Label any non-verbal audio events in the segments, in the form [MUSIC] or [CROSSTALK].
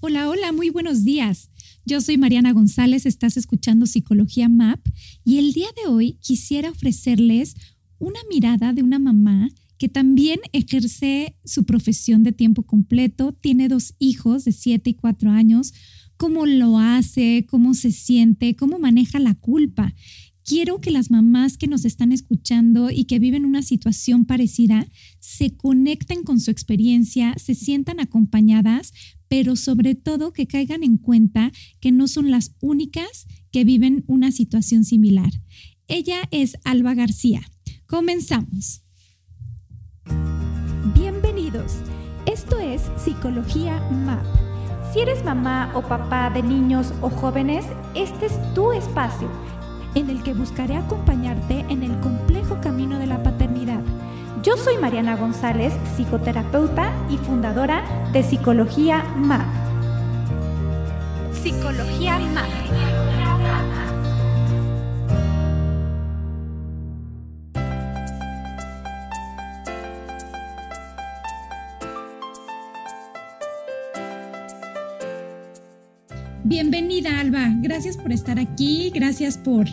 Hola, hola, muy buenos días. Yo soy Mariana González, estás escuchando Psicología MAP y el día de hoy quisiera ofrecerles una mirada de una mamá que también ejerce su profesión de tiempo completo, tiene dos hijos de 7 y 4 años, cómo lo hace, cómo se siente, cómo maneja la culpa. Quiero que las mamás que nos están escuchando y que viven una situación parecida se conecten con su experiencia, se sientan acompañadas, pero sobre todo que caigan en cuenta que no son las únicas que viven una situación similar. Ella es Alba García. Comenzamos. Bienvenidos. Esto es Psicología MAP. Si eres mamá o papá de niños o jóvenes, este es tu espacio en el que buscaré acompañarte en el complejo camino. Yo soy Mariana González, psicoterapeuta y fundadora de Psicología MAP. Psicología MAP. Bienvenida Alba, gracias por estar aquí, gracias por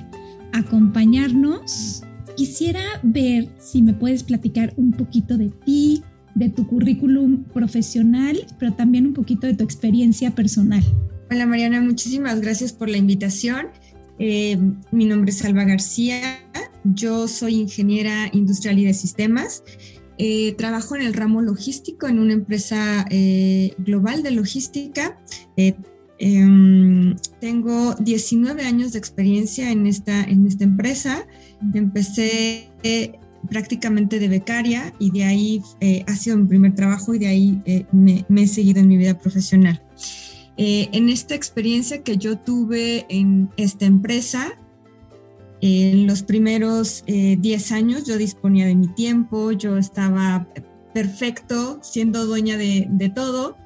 acompañarnos. Quisiera ver si me puedes platicar un poquito de ti, de tu currículum profesional, pero también un poquito de tu experiencia personal. Hola Mariana, muchísimas gracias por la invitación. Eh, mi nombre es Alba García, yo soy ingeniera industrial y de sistemas. Eh, trabajo en el ramo logístico en una empresa eh, global de logística. Em, tengo 19 años de experiencia en esta, en esta empresa. Empecé prácticamente de becaria y de ahí eh, ha sido mi primer trabajo y de ahí eh, me, he seguido en mi vida profesional. Eh, en esta experiencia que yo tuve en esta empresa, en los primeros 10 años yo disponía de mi tiempo, yo estaba perfecto, siendo dueña de, todo.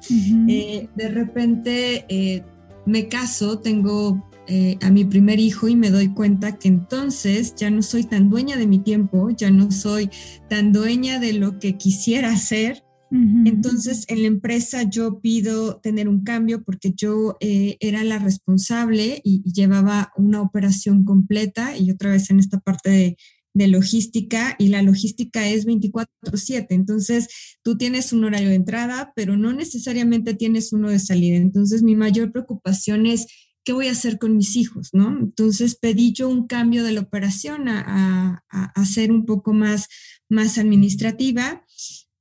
Eh, de repente eh, me caso, tengo eh, a mi primer hijo y me doy cuenta que entonces ya no soy tan dueña de mi tiempo, ya no soy tan dueña de lo que quisiera hacer. Entonces en la empresa yo pido tener un cambio porque yo era la responsable y, y llevaba una operación completa y otra vez en esta parte de de logística y la logística es 24/7. Entonces, tú tienes un horario de entrada, pero no necesariamente tienes uno de salida. Entonces, mi mayor preocupación es, ¿qué voy a hacer con mis hijos? ¿no? Entonces, pedí yo un cambio de la operación a, a, ser un poco más, más administrativa.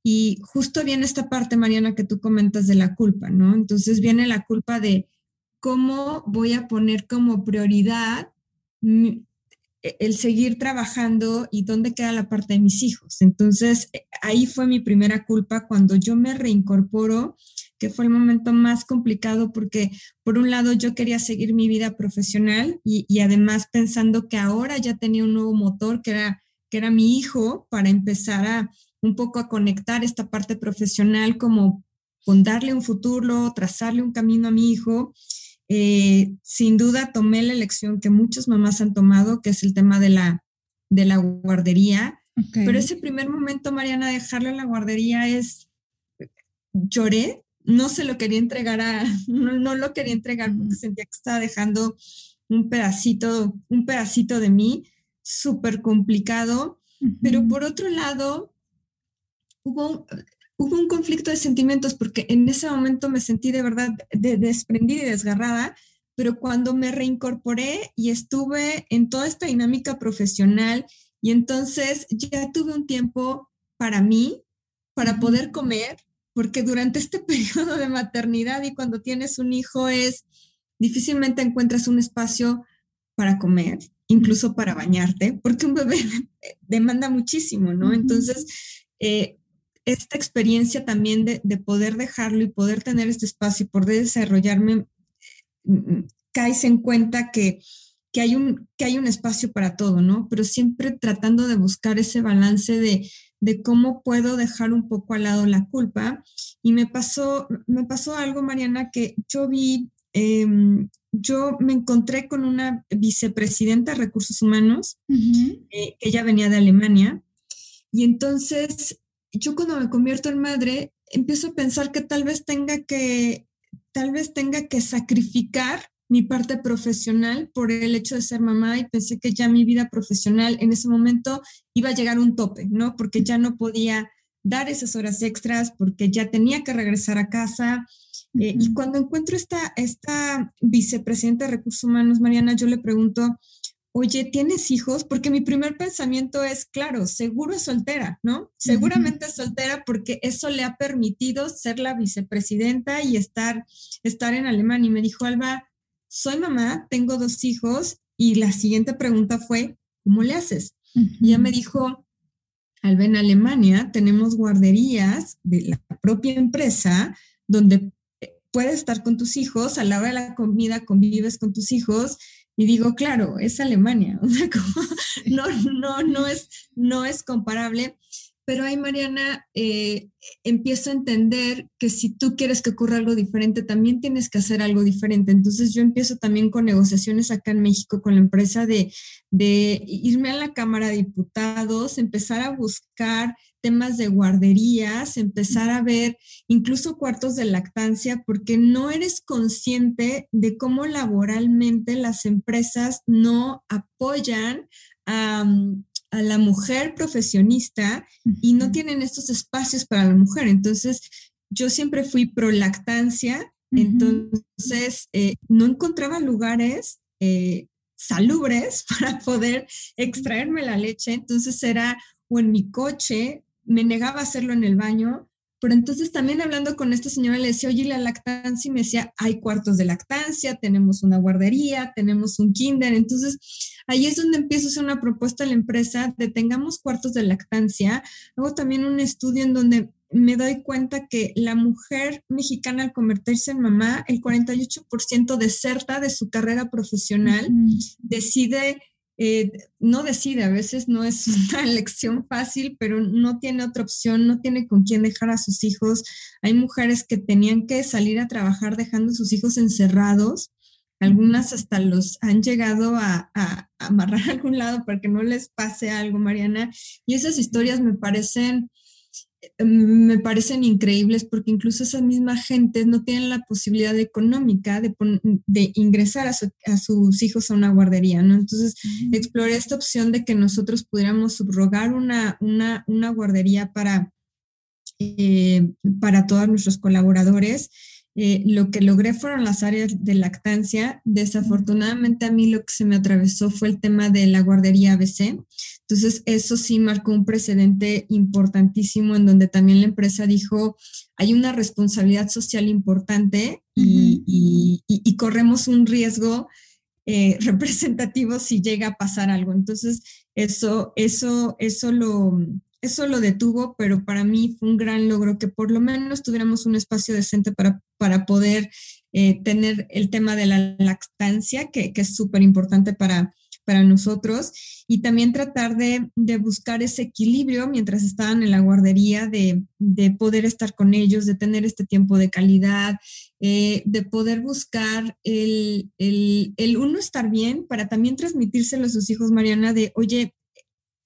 Y justo viene esta parte, Mariana, que tú comentas de la culpa, ¿no? Entonces viene la culpa de cómo voy a poner como prioridad e, el seguir trabajando y dónde queda la parte de mis hijos. Entonces, eh, ahí fue mi primera culpa cuando yo me reincorporo, que fue el momento más complicado porque, por un lado, yo quería seguir mi vida profesional y, además pensando que ahora ya tenía un nuevo motor, que era, que era mi hijo, para empezar a un poco a conectar esta parte profesional como con darle un futuro, trazarle un camino a mi hijo eh, sin duda tomé la elección que muchas mamás han tomado, que es el tema de la, de la guardería. Pero ese primer momento, Mariana, dejarlo en la guardería es, lloré, no se lo quería entregar a, [LAUGHS] no, lo quería entregar porque sentía que estaba dejando un pedacito, un pedacito de mí, súper complicado. Pero por otro lado, hubo, hubo un conflicto de sentimientos porque en ese momento me sentí de verdad desprendida y desgarrada, pero cuando me reincorporé y estuve en toda esta dinámica profesional y entonces ya tuve un tiempo para mí, para poder comer, porque durante este [LAUGHS] periodo de maternidad y cuando tienes un hijo es difícilmente encuentras un espacio para comer, incluso para bañarte, porque un bebé [LAUGHS] demanda muchísimo, ¿no? Entonces, eh, esta experiencia también de, poder dejarlo y poder tener este espacio y poder desarrollarme, mm, mm, caes en cuenta que, que, hay un, que hay un espacio para todo, ¿no? Pero siempre tratando de buscar ese balance de, de cómo puedo dejar un poco al lado la culpa. Y me pasó, me pasó algo, Mariana, que yo vi Em, yo me encontré con una vicepresidenta de recursos humanos, eh, que ella venía de Alemania, y entonces yo cuando me convierto en madre, empiezo a pensar que tal vez tenga que, tal vez tenga que sacrificar mi parte profesional por el hecho de ser mamá y pensé que ya mi vida profesional en ese momento iba a llegar a un tope, ¿no? Porque ya no podía dar esas horas extras, porque ya tenía que regresar a casa, eh, y cuando encuentro esta, esta vicepresidenta de recursos humanos, Mariana, yo le pregunto, oye, ¿tienes hijos? Porque mi primer pensamiento es, claro, seguro es soltera, ¿no? Seguramente es soltera porque eso le ha permitido ser la vicepresidenta y estar, estar en Alemania. Y me dijo, Alba, soy mamá, tengo dos hijos y la siguiente pregunta fue, ¿cómo le haces? Y ella me dijo, Alba, en Alemania tenemos guarderías de la propia empresa donde puedes estar con tus hijos, a la hora de la comida convives con tus hijos y digo, claro, es Alemania, [LAUGHS] o sea, no, no, no, es, no es comparable, pero ahí, Mariana, eh, empiezo a entender que si tú quieres que ocurra algo diferente, también tienes que hacer algo diferente. Entonces yo empiezo también con negociaciones acá en México con la empresa de, de irme a la Cámara de Diputados, empezar a buscar temas de guarderías, empezar a ver incluso cuartos de lactancia, porque no eres consciente de cómo laboralmente las empresas no apoyan a, la mujer profesionista y no tienen estos espacios para la mujer. Entonces, yo siempre fui pro lactancia, entonces eh, no encontraba lugares eh, salubres [LAUGHS] para poder extraerme la leche, entonces era o en mi coche me negaba a hacerlo en el baño, pero entonces también hablando con esta señora le decía, oye, la lactancia, y me decía, hay cuartos de lactancia, tenemos una guardería, tenemos un kinder, entonces ahí es donde empiezo a hacer una propuesta a la empresa de tengamos cuartos de lactancia. Hago también un estudio en donde me doy cuenta que la mujer mexicana al convertirse en mamá, el 48% deserta de su carrera profesional, decide eh, no decide, a veces no es [LAUGHS] una elección fácil, pero no tiene otra opción, no tiene con quién dejar a sus hijos. Hay mujeres que tenían que salir a trabajar dejando a sus hijos encerrados. Algunas hasta los han llegado a, a amarrar [LAUGHS] a algún lado para que no les pase algo, Mariana. Y esas historias me parecen me parecen increíbles porque incluso esas mismas gentes no tienen la posibilidad económica de, de ingresar a, sus hijos a una guardería, ¿no? Entonces, exploré esta opción de que nosotros pudiéramos subrogar una, una, una guardería para, eh, para todos nuestros colaboradores eh, lo que logré fueron las áreas de lactancia. Desafortunadamente a mí lo que se me atravesó fue el tema de la guardería ABC. Entonces eso sí marcó un precedente importantísimo en donde también la empresa dijo, hay una responsabilidad social importante y, corremos un riesgo eh, [LAUGHS] representativo si llega a pasar algo. Entonces eso, eso, eso lo eso lo detuvo, pero para mí fue un gran logro que por lo menos tuviéramos un espacio decente para, para poder eh, tener el tema de la lactancia, que, es súper importante para, para nosotros, y también tratar de, buscar ese equilibrio mientras estaban en la guardería, de, poder estar con ellos, de tener este tiempo de calidad, eh, de poder buscar el, el, el, uno estar bien para también transmitírselo a sus hijos, Mariana, de, oye,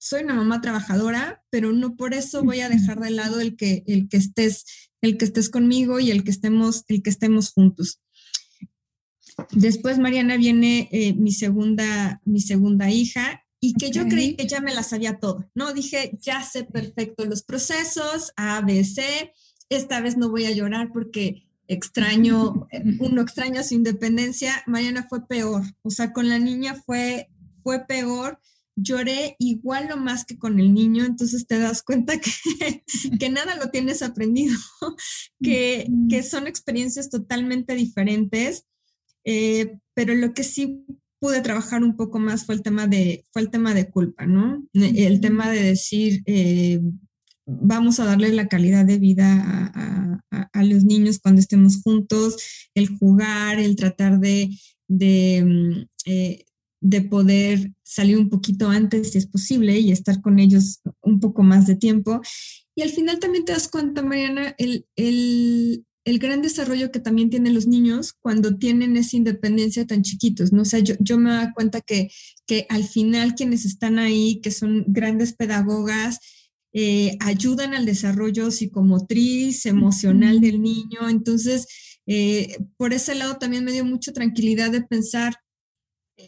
soy una mamá trabajadora, pero no por eso voy a dejar de lado el que, el que estés, el que estés conmigo y el que estemos, el que estemos juntos. Después, Mariana, viene eh, mi, segunda, mi segunda hija y que yo creí que ya me la sabía todo, ¿no? Dije, ya sé perfecto los procesos, A, B, C, esta vez no voy a llorar porque extraño, [LAUGHS] uno extraña su independencia, Mariana fue peor, o sea, con la niña fue, fue peor, lloré igual o más que con el niño, entonces te das cuenta que, [LAUGHS] que nada lo tienes aprendido, que, que son experiencias totalmente diferentes, eh, pero lo que sí pude trabajar un poco más fue el tema de, fue el tema de culpa, ¿no? El tema de decir, eh, vamos a darle la calidad de vida a, a, los niños cuando estemos juntos, el jugar, el tratar de, de, mm, eh, de, poder salir un poquito antes si es posible y estar con ellos un poco más de tiempo. Y al final también te das cuenta, Mariana, el, el, el gran desarrollo que también tienen los niños cuando tienen esa independencia tan chiquitos, ¿no? O sea, yo, yo me doy cuenta que, que al final quienes están ahí, que son grandes pedagogas, eh, ayudan al desarrollo psicomotriz, emocional del niño. Entonces, eh, por ese lado también me dio mucha tranquilidad de pensar,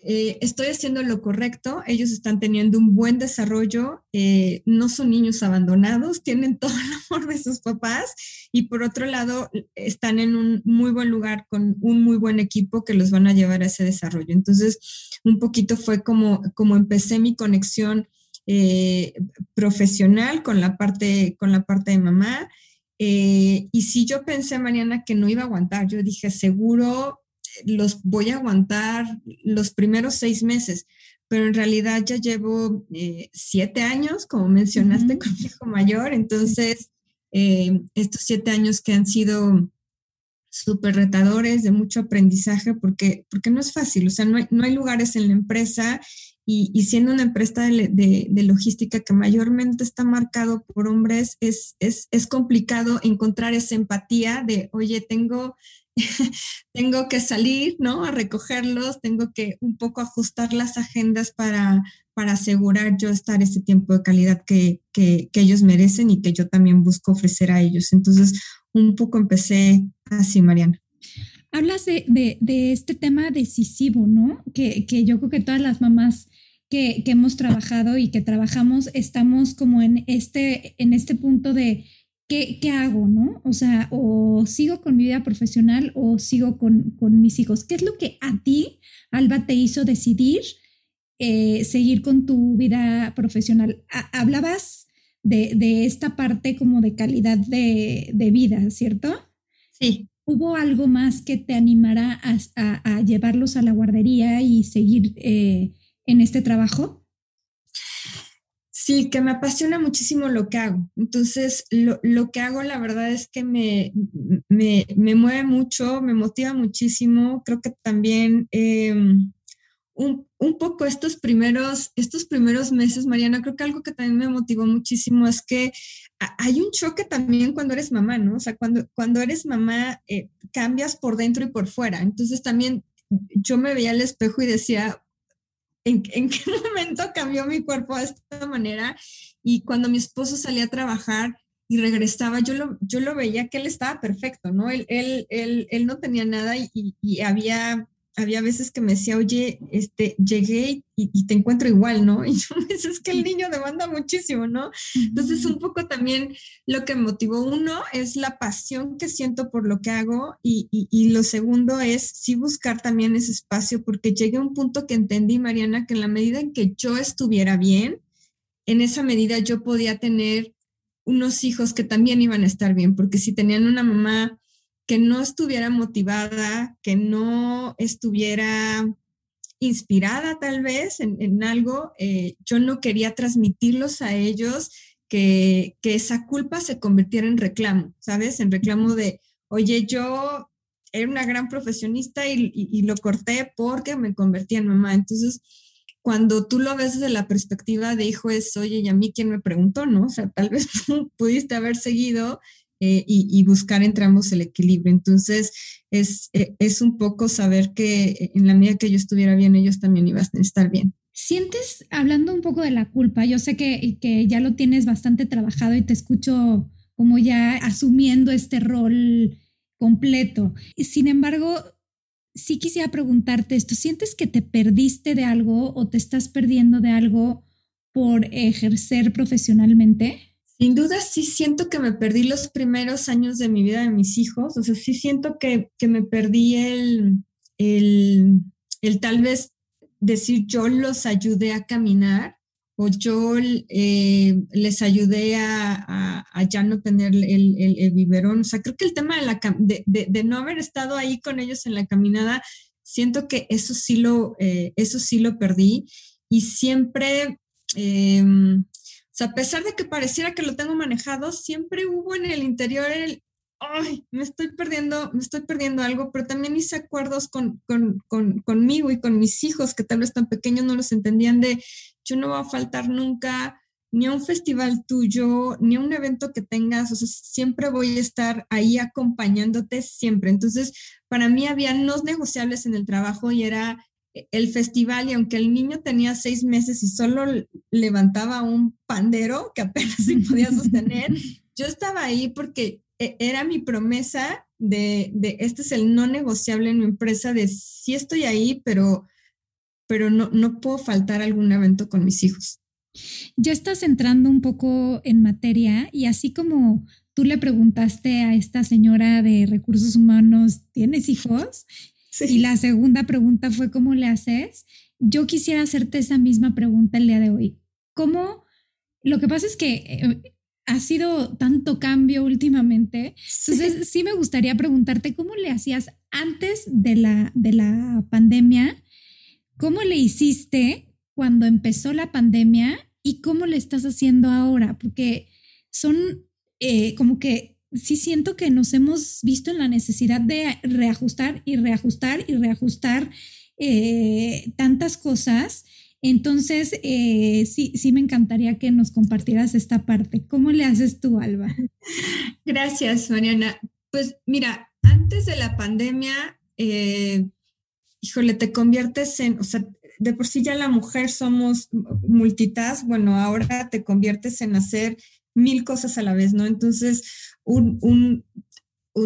eh, estoy haciendo lo correcto, ellos están teniendo un buen desarrollo, no son niños abandonados, tienen [LAUGHS] todo el amor de sus papás y por otro lado están en un muy buen lugar con un muy buen equipo que los van a llevar a ese desarrollo. Entonces, un poquito fue como, como empecé mi conexión eh, profesional con la parte, con la parte de mamá. Eh, y si yo pensé, Mariana, que no iba a aguantar, yo dije, seguro los voy a aguantar los primeros seis meses, pero en realidad ya llevo eh, siete años, como mencionaste, con mi hijo mayor, entonces estos siete años que han sido súper retadores, de mucho aprendizaje, porque, porque no es fácil, o sea, no hay, no hay lugares en la empresa y, siendo una empresa de, logística que mayormente está marcado por hombres, es, es, complicado encontrar esa empatía de, oye, tengo, [LAUGHS] tengo que salir, ¿no? A recogerlos, tengo que un poco ajustar las agendas para, para asegurar yo estar ese tiempo de calidad que, que, que ellos merecen y que yo también busco ofrecer a ellos. Entonces, un poco empecé así, Mariana. Hablas de, de, de, este tema decisivo, ¿no? Que, que, yo creo que todas las mamás que, hemos trabajado y que trabajamos, estamos como en este, en este punto de ¿qué, ¿qué, hago, no? O sea, o sigo con mi vida profesional o sigo con, con mis hijos. ¿Qué es lo que a ti, Alba, te hizo decidir eh, seguir con tu vida profesional? hablabas de, de, esta parte como de calidad de, de, vida, ¿cierto? Sí. ¿Hubo algo más que te animara a, a, a llevarlos a la guardería y seguir eh, en este trabajo? Sí, que me apasiona muchísimo lo que hago. Entonces, lo, lo que hago, la verdad es que me, me, me, mueve mucho, me motiva muchísimo. Creo que también em, un, un, poco estos primeros, estos primeros meses, Mariana, creo que algo que también me motivó muchísimo es que hay un choque también cuando eres mamá, ¿no? O sea, cuando, cuando eres mamá, eh, cambias por dentro y por fuera. Entonces, también yo me veía al espejo y decía, en, qué [LAUGHS] momento cambió mi cuerpo de esta manera. Y cuando mi esposo salía a trabajar y regresaba, yo lo, yo lo veía que él estaba perfecto, ¿no? Él, él, él, no tenía nada y había había veces que me decía, oye, este, llegué y, te encuentro igual, ¿no? [LAUGHS] Y yo me decía, es que el niño demanda muchísimo, ¿no? Entonces, un poco también lo que motivó uno es la pasión que siento por lo que hago y, y, lo segundo es sí buscar también ese espacio porque llegué a un punto que entendí, Mariana, que en la medida en que yo estuviera bien, en esa medida yo podía tener unos hijos que también iban a estar bien, porque si tenían una mamá que no estuviera motivada, que no estuviera inspirada tal vez en, algo, eh, yo no quería transmitirlos a ellos que, esa culpa se convirtiera en reclamo, ¿sabes? En reclamo de, oye, yo era una gran profesionista y, lo corté porque me convertí en mamá. Entonces, cuando tú lo ves desde la perspectiva de hijo es, oye, ¿y a mí quién me preguntó, no? O sea, tal vez [LAUGHS] pudiste haber seguido eh, y, buscar entre ambos el equilibrio. Entonces, es, eh, es un poco saber que en la medida que yo estuviera bien, ellos también iban a estar bien. Sientes, hablando un poco de la culpa, yo sé que, que ya lo tienes bastante trabajado y te escucho como ya asumiendo este rol completo. Sin embargo, sí quisiera preguntarte esto, ¿sientes que te perdiste de algo o te estás perdiendo de algo por ejercer profesionalmente? Sin duda sí siento que me perdí los primeros años de mi vida de mis hijos, o sea, sí siento que, me perdí el, el, el, tal vez decir yo los ayudé a caminar o yo eh, les ayudé a, ya no tener el, el, biberón. O sea, creo que el tema de, la, de, de, no haber estado ahí con ellos en la caminada, siento que eso sí lo, eh, eso sí lo perdí y siempre... Em, a pesar de que pareciera que lo tengo manejado, siempre hubo en el interior el, ay, me estoy perdiendo, me estoy perdiendo algo, pero también hice acuerdos con, con, con, conmigo y con mis hijos que tal vez tan pequeños no los entendían de, yo no voy a faltar nunca ni a un festival tuyo, ni a un evento que tengas, o sea, siempre voy a estar ahí acompañándote siempre. Entonces, para mí había no negociables en el trabajo y era el festival y aunque el niño tenía seis meses y solo levantaba un pandero que apenas se podía sostener, [LAUGHS] yo estaba ahí porque e, era mi promesa de, de, este es el no negociable en mi empresa, de sí estoy ahí, pero, pero no, no puedo faltar algún evento con mis hijos. Ya estás entrando un poco en materia y así como tú le preguntaste a esta señora de recursos humanos, ¿tienes hijos? Y la segunda pregunta fue, ¿cómo le haces? Yo quisiera hacerte esa misma pregunta el día de hoy. ¿Cómo? Lo que pasa es que eh, ha sido tanto cambio últimamente. Entonces, sí me gustaría preguntarte, ¿cómo le hacías antes de la, de la pandemia? ¿Cómo le hiciste cuando empezó la pandemia y cómo le estás haciendo ahora? Porque son eh, como que sí siento que nos hemos visto en la necesidad de reajustar y reajustar y reajustar eh, tantas cosas. Entonces, eh, sí, sí me encantaría que nos compartieras esta parte. ¿Cómo le haces tú, Alba? [LAUGHS] Gracias, Mariana. Pues mira, antes de la pandemia, eh, híjole, te conviertes en, o sea, de por sí ya la mujer somos multitask, bueno, ahora te conviertes en hacer mil cosas a la vez, ¿no? Entonces, un,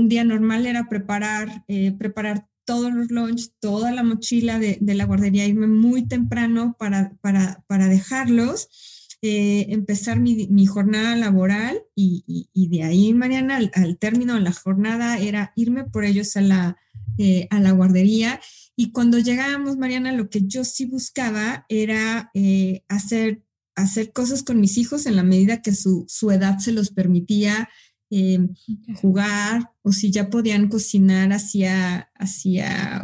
día normal era preparar, eh, preparar todos los lunch, toda la mochila de, la guardería, irme muy temprano para, para, dejarlos, eh, empezar mi, jornada laboral y, de ahí, Mariana, al, término de la jornada era irme por ellos a la, eh, a la guardería. Y cuando llegábamos, Mariana, lo que yo sí buscaba era hacer, hacer cosas con mis hijos en la medida que su, su edad se los permitía, eh, jugar o si ya podían cocinar hacia, hacia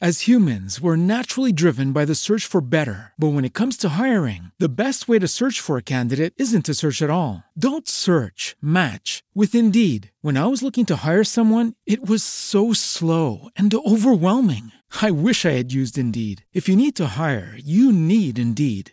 As humans, we're naturally driven by the search for better. But when it comes to hiring, the best way to search for a candidate isn't to search at all. Don't search, match with Indeed. When I was looking to hire someone, it was so slow and overwhelming. I wish I had used Indeed. If you need to hire, you need Indeed.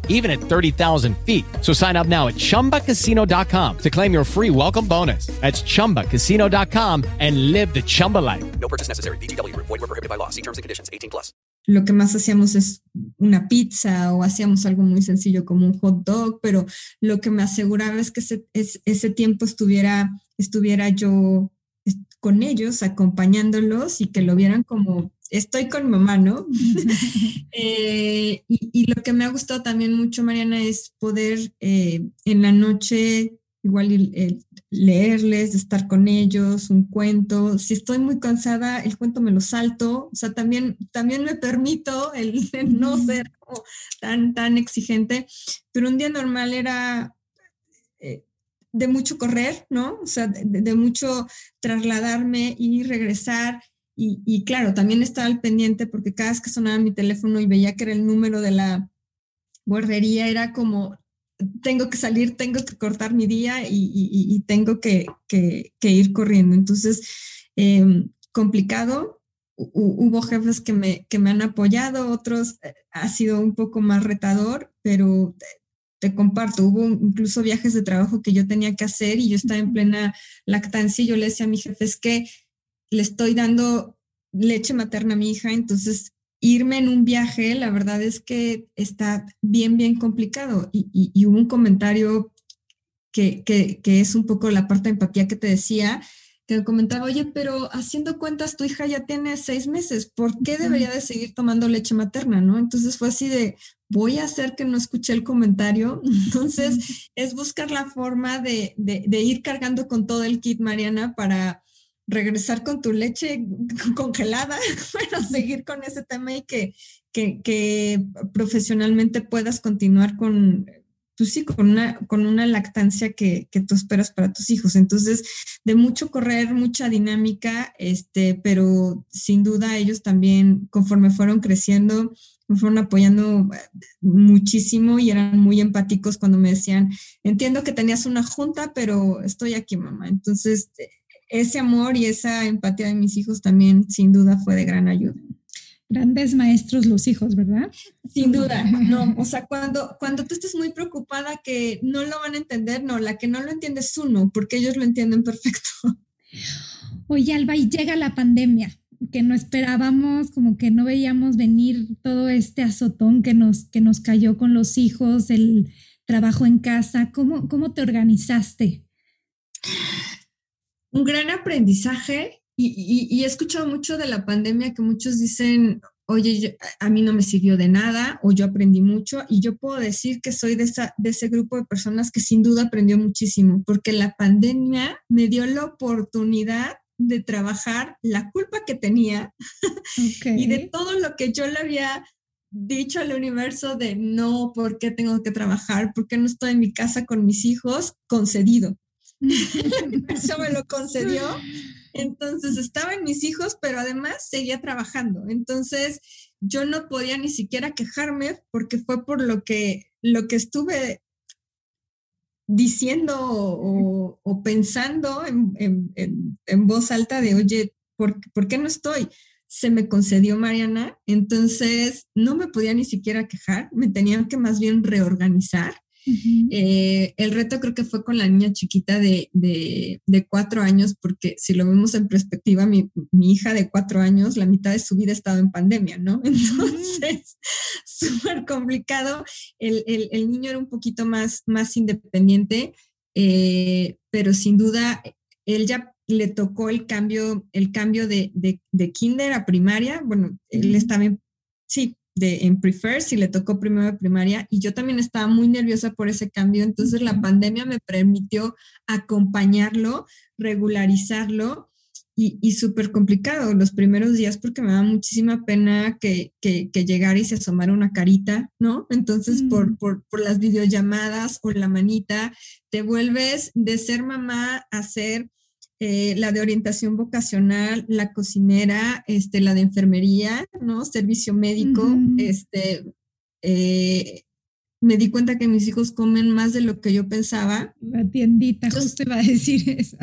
even at 30,000 feet. So sign up now at chumbacasino.com to claim your free welcome bonus. That's chumbacasino.com and live the Chumba life. No purchase necessary. DTW, void, were prohibited by law. See terms and conditions 18 plus. Lo que más hacíamos es una pizza o hacíamos algo muy sencillo como un hot dog, pero lo que me aseguraba es que ese, ese tiempo estuviera, estuviera yo con ellos, acompañándolos y que lo vieran como estoy con mamá, ¿no? [LAUGHS] Eh, y, lo que me ha gustado también mucho, Mariana, es poder eh, en la noche igual eh, leerles, estar con ellos, un cuento. Si estoy muy cansada, el cuento me lo salto. O sea, también, también me permito el, [LAUGHS] no ser tan, tan exigente. Pero un día normal era de mucho correr, ¿no? O sea, de, mucho trasladarme y regresar. Y, y, claro, también estaba al pendiente porque cada vez que sonaba mi teléfono y veía que era el número de la guardería, era como, tengo que salir, tengo que cortar mi día y, tengo que, ir corriendo. Entonces, em, complicado. hubo jefes que me, que me han apoyado, otros eh, ha sido un poco más retador, pero te comparto, hubo incluso viajes de trabajo que yo tenía que hacer y yo estaba en plena lactancia y yo le decía a mi jefe, es que le estoy dando leche materna a mi hija, entonces irme en un viaje, la verdad es que está bien, bien complicado. Y, hubo un comentario que, es un poco la parte de empatía que te decía, que comentaba, oye, pero haciendo cuentas, tu hija ya tiene seis meses, ¿por qué debería de seguir tomando leche materna? ¿no? Entonces fue así de, voy a hacer que no escuché el comentario. [LAUGHS] Entonces es buscar la forma de, de ir cargando con todo el kit, Mariana, para regresar con tu leche [LAUGHS] congelada, [LAUGHS] bueno, seguir con ese tema y que, que, profesionalmente puedas continuar con, pues sí, con una, con una lactancia que, que, tú esperas para tus hijos. Entonces, de mucho correr, mucha dinámica, este, pero sin duda ellos también, conforme fueron creciendo, me fueron apoyando muchísimo y eran muy empáticos cuando me decían, entiendo que tenías una junta, pero estoy aquí, mamá. Entonces, ese amor y esa empatía de mis hijos también sin duda fue de gran ayuda. Grandes maestros los hijos, ¿verdad? Sin duda, no. O sea, cuando, cuando tú estés muy preocupada que no lo van a entender, no, la que no lo entiende es uno, porque ellos lo entienden perfecto. Oye, Alba, y llega la pandemia, que no esperábamos, como que no veíamos venir todo este azotón que nos, que nos cayó con los hijos, el trabajo en casa. ¿Cómo, cómo te organizaste? Un gran aprendizaje y, he escuchado mucho de la pandemia que muchos dicen, oye, a mí no me sirvió de nada o yo aprendí mucho y yo puedo decir que soy de, esa, de ese grupo de personas que sin duda aprendió muchísimo porque la pandemia me dio la oportunidad de trabajar la culpa que tenía [LAUGHS] y de todo lo que yo le había dicho al universo de no, ¿por qué tengo que trabajar? ¿Por qué no estoy en mi casa con mis hijos? Concedido. Eso me lo concedió. Entonces estaba en mis hijos, pero además seguía trabajando. Entonces yo no podía ni siquiera quejarme porque fue por lo que, lo que estuve diciendo o, pensando en, voz alta de, oye, ¿por, ¿por qué no estoy? Se me concedió Mariana, entonces no me podía ni siquiera quejar, me tenían que más bien reorganizar eh, el reto creo que fue con la niña chiquita de, cuatro años, porque si lo vemos en perspectiva, mi, hija de cuatro años, la mitad de su vida estaba en pandemia, ¿no? [LAUGHS] Entonces, [LAUGHS] súper complicado. El, niño era un poquito más, más independiente, eh, pero sin duda, él ya le tocó el cambio, el cambio de, de kinder a primaria. Bueno, él estaba en, sí, de, en Prefer, si le tocó primero de primaria, y yo también estaba muy nerviosa por ese cambio, entonces la pandemia me permitió acompañarlo, regularizarlo, y, y súper complicado los primeros días porque me da muchísima pena que, que, llegara y se asomara una carita, ¿no? Entonces, por, mm. por, por las videollamadas o la manita, te vuelves de ser mamá a ser eh, la de orientación vocacional, la cocinera, este, la de enfermería, ¿no? Servicio médico, este, eh, me di cuenta que mis hijos comen más de lo que yo pensaba. La tiendita, justo iba a decir [LAUGHS] esa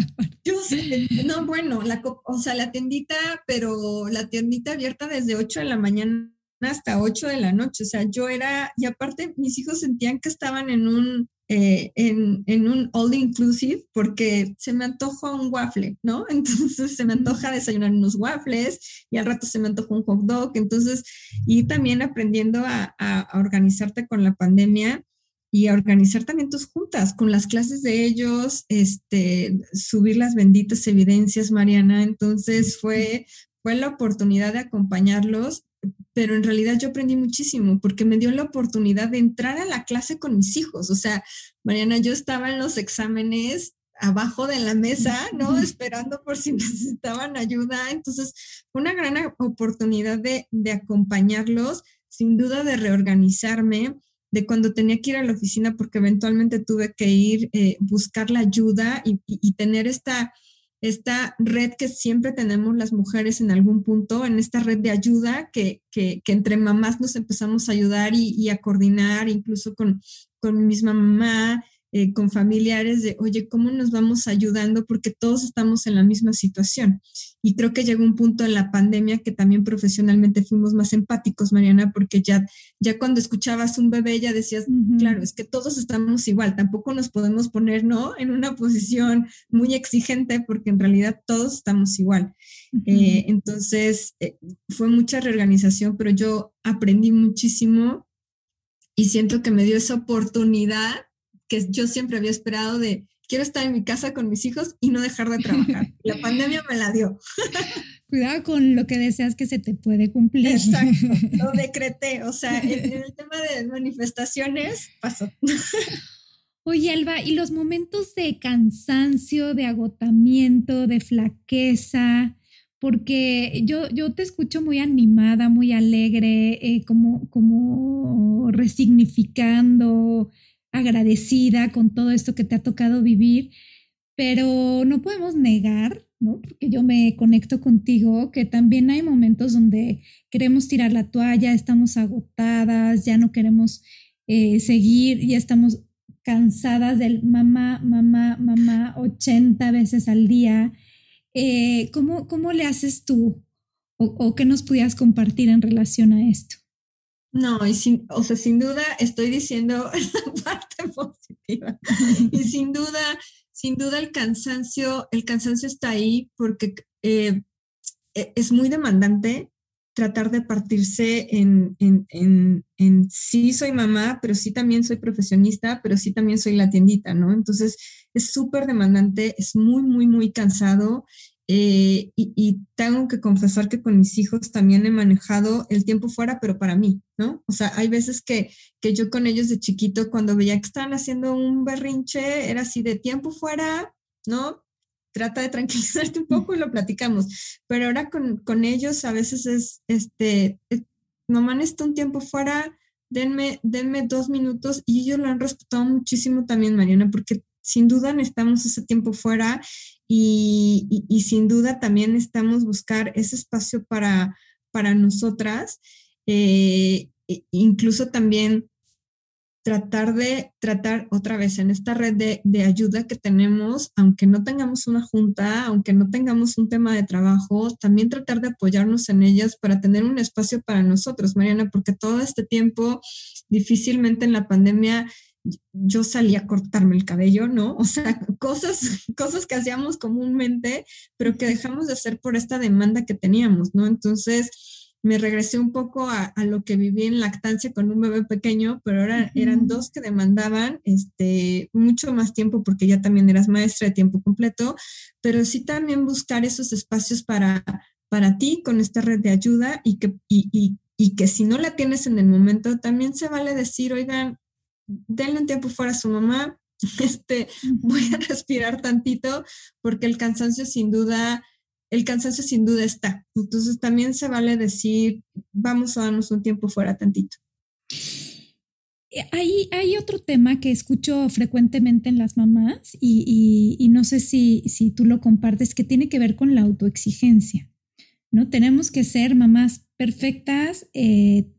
Yo sé, no, bueno, la, o sea, la tiendita, pero la tiendita abierta desde 8 de la mañana hasta 8 de la noche, o sea, yo era, y aparte mis hijos sentían que estaban en un, eh, en, en, un all inclusive porque se me antoja un waffle, ¿no? [LAUGHS] Entonces se me antoja desayunar unos waffles y al rato se me antoja un hot dog. Entonces, y también aprendiendo a, a, organizarte con la pandemia y a organizar también tus juntas con las clases de ellos, este, subir las benditas evidencias, Mariana. Entonces fue, fue la oportunidad de acompañarlos pero en realidad yo aprendí muchísimo porque me dio la oportunidad de entrar a la clase con mis hijos. O sea, Mariana, yo estaba en los exámenes abajo de la mesa, ¿no? Esperando por si [LAUGHS] necesitaban ayuda. Entonces, fue una gran oportunidad de, acompañarlos, sin duda de reorganizarme, de cuando tenía que ir a la oficina porque eventualmente tuve que ir, eh, buscar la ayuda y, tener esta, esta red que siempre tenemos las mujeres en algún punto, en esta red de ayuda que, que, entre mamás nos empezamos a ayudar y, y a coordinar, incluso con, con mi misma mamá, eh, con familiares de, oye, ¿cómo nos vamos ayudando? Porque todos estamos en la misma situación. Y creo que llegó un punto en la pandemia que también profesionalmente fuimos más empáticos, Mariana, porque ya, ya cuando escuchabas un bebé ya decías, claro, es que todos estamos igual, tampoco nos podemos poner, ¿no? En una posición muy exigente porque en realidad todos estamos igual. Eh, entonces, eh, fue mucha reorganización, pero yo aprendí muchísimo y siento que me dio esa oportunidad que yo siempre había esperado de quiero estar en mi casa con mis hijos y no dejar de trabajar. [LAUGHS] La pandemia me la dio. [LAUGHS] Cuidado con lo que deseas que se te puede cumplir. Exacto, lo [LAUGHS] decreté. O sea, en, el tema de manifestaciones pasó. Oye, Alba, ¿y los momentos de cansancio, de agotamiento, de flaqueza? Porque yo, yo te escucho muy animada, muy alegre, eh, como, como resignificando, agradecida con todo esto que te ha tocado vivir, pero no podemos negar, ¿no? Porque yo me conecto contigo, que también hay momentos donde queremos tirar la toalla, estamos agotadas, ya no queremos eh, seguir, ya estamos cansadas del mamá, mamá, mamá 80 veces al día. Eh, ¿cómo, ¿Cómo le haces tú? O, ¿O qué nos pudieras compartir en relación a esto? No, y sin, o sea, sin duda estoy diciendo [LAUGHS] la parte positiva. Y sin duda, sin duda el cansancio, el cansancio está ahí porque eh, e, es muy demandante tratar de partirse en, en, en, en, sí soy mamá, pero sí también soy profesionista, pero sí también soy la tiendita, ¿no? Entonces es súper demandante, es muy, muy, muy cansado eh, y, tengo que confesar que con mis hijos también he manejado el tiempo fuera, pero para mí, ¿no? O sea, hay veces que, que yo con ellos de chiquito, cuando veía que estaban haciendo un berrinche, era así de tiempo fuera, ¿no? Trata de [LAUGHS] tranquilizarte un poco y lo platicamos. Pero ahora con, con ellos a veces es, este, es, mamá necesita un tiempo fuera, denme, denme dos minutos y ellos lo han respetado muchísimo también, Mariana, porque sin duda necesitamos ese tiempo fuera y, sin duda también estamos buscar ese espacio para, para nosotras, eh, e, incluso también tratar de tratar otra vez en esta red de, de, ayuda que tenemos, aunque no tengamos una junta, aunque no tengamos un tema de trabajo, también tratar de apoyarnos en ellas para tener un espacio para nosotros, Mariana, porque todo este tiempo difícilmente en la pandemia yo salía a cortarme el cabello, ¿no? O sea, [LAUGHS] cosas, cosas que hacíamos comúnmente, pero que dejamos de hacer por esta demanda que teníamos, ¿no? Entonces, me regresé un poco a, lo que viví en lactancia con un bebé pequeño, pero ahora eran dos que demandaban este, mucho más tiempo porque ya también eras maestra de tiempo completo, pero sí también buscar esos espacios para, para ti con esta red de ayuda y que, y, y que si no la tienes en el momento, también se vale decir, oigan, denle un tiempo fuera a su mamá, [LAUGHS] este, voy a respirar tantito porque el cansancio sin duda, el cansancio sin duda está. Entonces también se vale decir, vamos a darnos un tiempo fuera tantito. Eh, hay, hay otro tema que escucho frecuentemente en las mamás y, no sé si, si, tú lo compartes, que tiene que ver con la autoexigencia. ¿no? Tenemos que ser mamás perfectas, eh,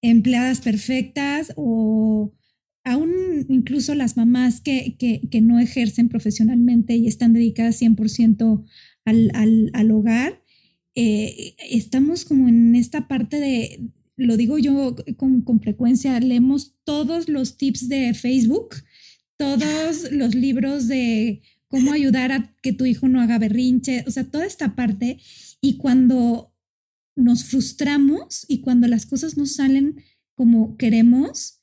empleadas perfectas o aún incluso las mamás que, no ejercen profesionalmente y están dedicadas 100% al, al, hogar, eh, estamos como en esta parte de, lo digo yo con, con, frecuencia, leemos todos los tips de Facebook, todos [LAUGHS] los libros de cómo ayudar a que tu hijo no haga berrinche, o sea, toda esta parte. Y cuando nos frustramos y cuando las cosas no salen como queremos,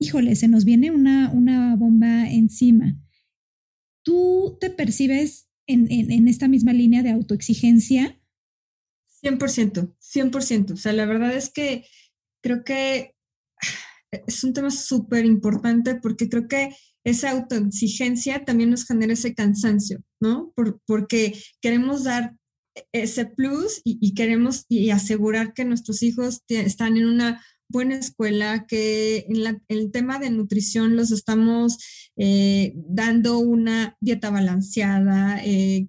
híjole, se nos viene una, una bomba encima. ¿Tú te percibes en, esta misma línea de autoexigencia? 100%, 100%. O sea, la verdad es que creo que es un tema súper importante porque creo que esa autoexigencia también nos genera ese cansancio, ¿no? porque queremos dar ese plus y, y, queremos y asegurar que nuestros hijos están en una buena escuela, que en, el tema de nutrición los estamos eh, dando una dieta balanceada, eh,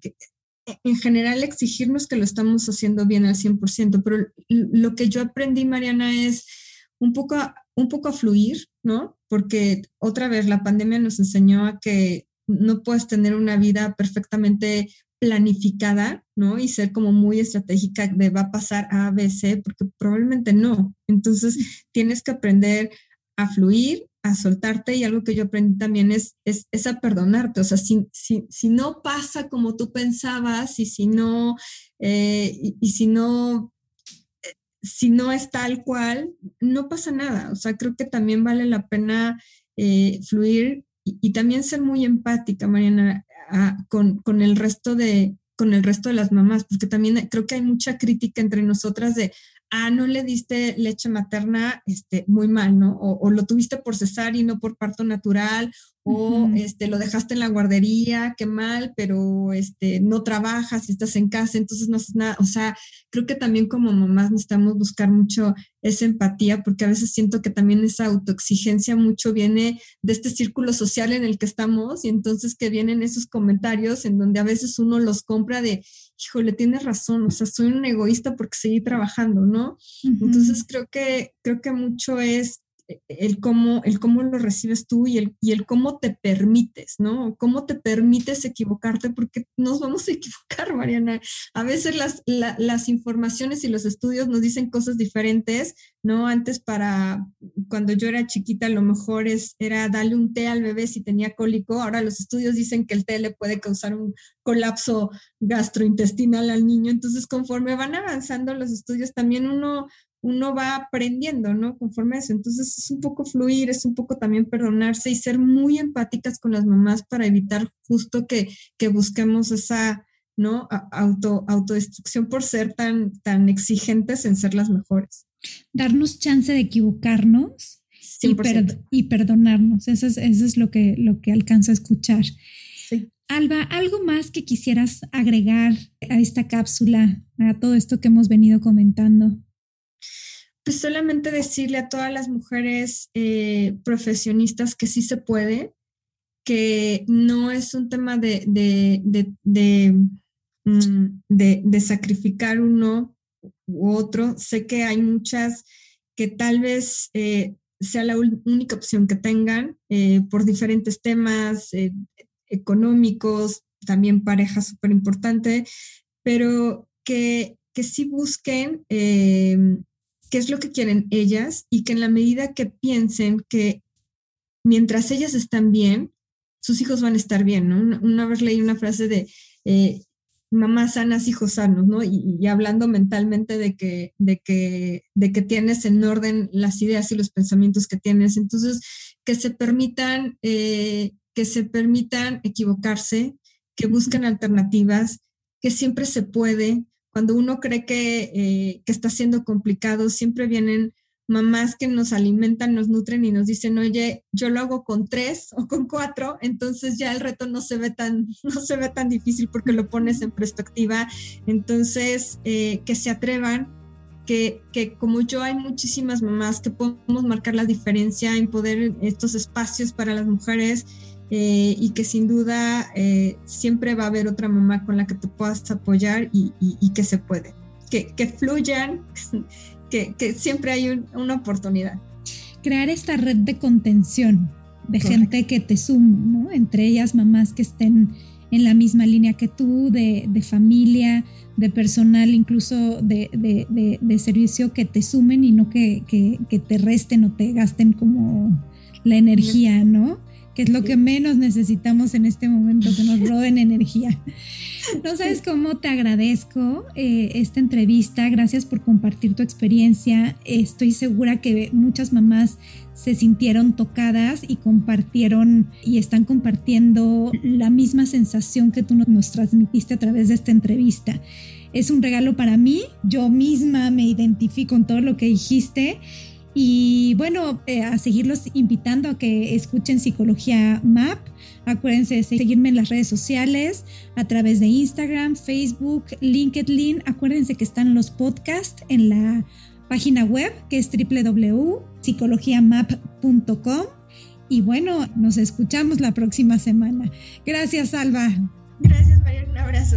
en general exigirnos que lo estamos haciendo bien al 100%, pero lo que yo aprendí, Mariana, es un poco, un poco a fluir, ¿no? Porque otra vez la pandemia nos enseñó a que no puedes tener una vida perfectamente planificada, ¿no? Y ser como muy estratégica de va a pasar A, B, C, porque probablemente no. Entonces, tienes que aprender a fluir, a soltarte y algo que yo aprendí también es, es, a perdonarte. O sea, si, si, si, no pasa como tú pensabas y si no, eh, y, si no, eh, si no es tal cual, no pasa nada. O sea, creo que también vale la pena eh, fluir y, también ser muy empática, Mariana, con, con, el resto de con el resto de las mamás, porque también creo que hay mucha crítica entre nosotras de, ah, no le diste leche materna, este, muy mal, ¿no? O, lo tuviste por cesar y no por parto natural, o este, lo dejaste en la guardería, qué mal, pero este, no trabajas y estás en casa, entonces no haces nada. O sea, creo que también como mamás necesitamos buscar mucho esa empatía, porque a veces siento que también esa autoexigencia mucho viene de este círculo social en el que estamos y entonces que vienen esos comentarios en donde a veces uno los compra de, híjole, tienes razón, o sea, soy un egoísta porque seguí trabajando, ¿no? Entonces creo que, creo que mucho es el cómo, el cómo lo recibes tú y el, y el cómo te permites, ¿no? Cómo te permites equivocarte, porque nos vamos a equivocar, Mariana. A veces las, las informaciones y los estudios nos dicen cosas diferentes, ¿no? Antes para, cuando yo era chiquita, a lo mejor es, era darle un té al bebé si tenía cólico. Ahora los estudios dicen que el té le puede causar un colapso gastrointestinal al niño. Entonces, conforme van avanzando los estudios, también uno uno va aprendiendo, ¿no? Conforme a eso. Entonces es un poco fluir, es un poco también perdonarse y ser muy empáticas con las mamás para evitar justo que, que busquemos esa, ¿no? Auto, autodestrucción por ser tan, tan exigentes en ser las mejores. Darnos chance de equivocarnos y, y, perdonarnos. Eso es, eso es lo, que, lo que alcanzo a escuchar. Alba, ¿algo más que quisieras agregar a esta cápsula, a todo esto que hemos venido comentando? Pues solamente decirle a todas las mujeres eh, profesionistas que sí se puede, que no es un tema de, de, mm, sacrificar uno u otro. Sé que hay muchas que tal vez eh, sea la única opción que tengan eh, por diferentes temas económicos, también pareja súper importante, pero que, que sí busquen qué es lo que quieren ellas y que en la medida que piensen que mientras ellas están bien, sus hijos van a estar bien, ¿no? Una, vez leí una frase de eh, mamás sanas, hijos sanos, ¿no? Y, hablando mentalmente de que, de, que, de que tienes en orden las ideas y los pensamientos que tienes. Entonces, que se permitan, eh, que se permitan equivocarse, que busquen alternativas, que siempre se puede, cuando uno cree eh, que, está siendo complicado, siempre vienen mamás que nos alimentan, nos nutren y nos dicen, oye, yo lo hago con tres o con cuatro, entonces ya el reto no se ve tan, [LAUGHS] no se ve tan difícil porque lo pones en perspectiva. Entonces, eh, que se atrevan, que, que, como yo hay muchísimas mamás que podemos marcar la diferencia en poder estos espacios para las mujeres eh, y que sin duda eh, siempre va a haber otra mamá con la que te puedas apoyar y, que se puede, que, que fluyan, [LAUGHS] que, que, siempre hay una oportunidad. Crear esta red de contención de gente que te sume, ¿no? Entre ellas mamás que estén en la misma línea que tú, de, de familia, de personal, incluso de, de, de, servicio que te sumen y no que, que, te resten o te gasten como la energía, ¿no? Que es lo que menos necesitamos en este momento, que nos roben energía. No sabes cómo te agradezco eh, esta entrevista, gracias por compartir tu experiencia. Estoy segura que muchas mamás se sintieron tocadas y compartieron y están compartiendo la misma sensación que tú nos transmitiste a través de esta entrevista. Es un regalo para mí, yo misma me identifico con todo lo que dijiste y bueno, eh, a seguirlos invitando a que escuchen Psicología Map. Acuérdense de seguirme en las redes sociales a través de Instagram, Facebook, LinkedIn. Acuérdense que están los podcasts en la página web que es www.psicologiamap.com. Y bueno, nos escuchamos la próxima semana. Gracias, Alba. Gracias, María. Un abrazo.